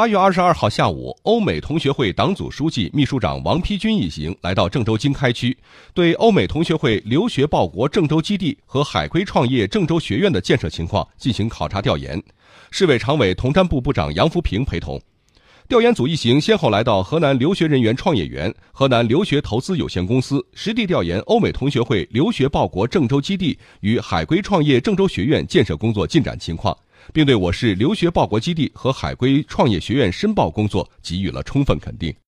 八月二十二号下午，欧美同学会党组书记、秘书长王丕军一行来到郑州经开区，对欧美同学会留学报国郑州基地和海归创业郑州学院的建设情况进行考察调研。市委常委、统战部部长杨福平陪同。调研组一行先后来到河南留学人员创业园、河南留学投资有限公司，实地调研欧美同学会留学报国郑州基地与海归创业郑州学院建设工作进展情况，并对我市留学报国基地和海归创业学院申报工作给予了充分肯定。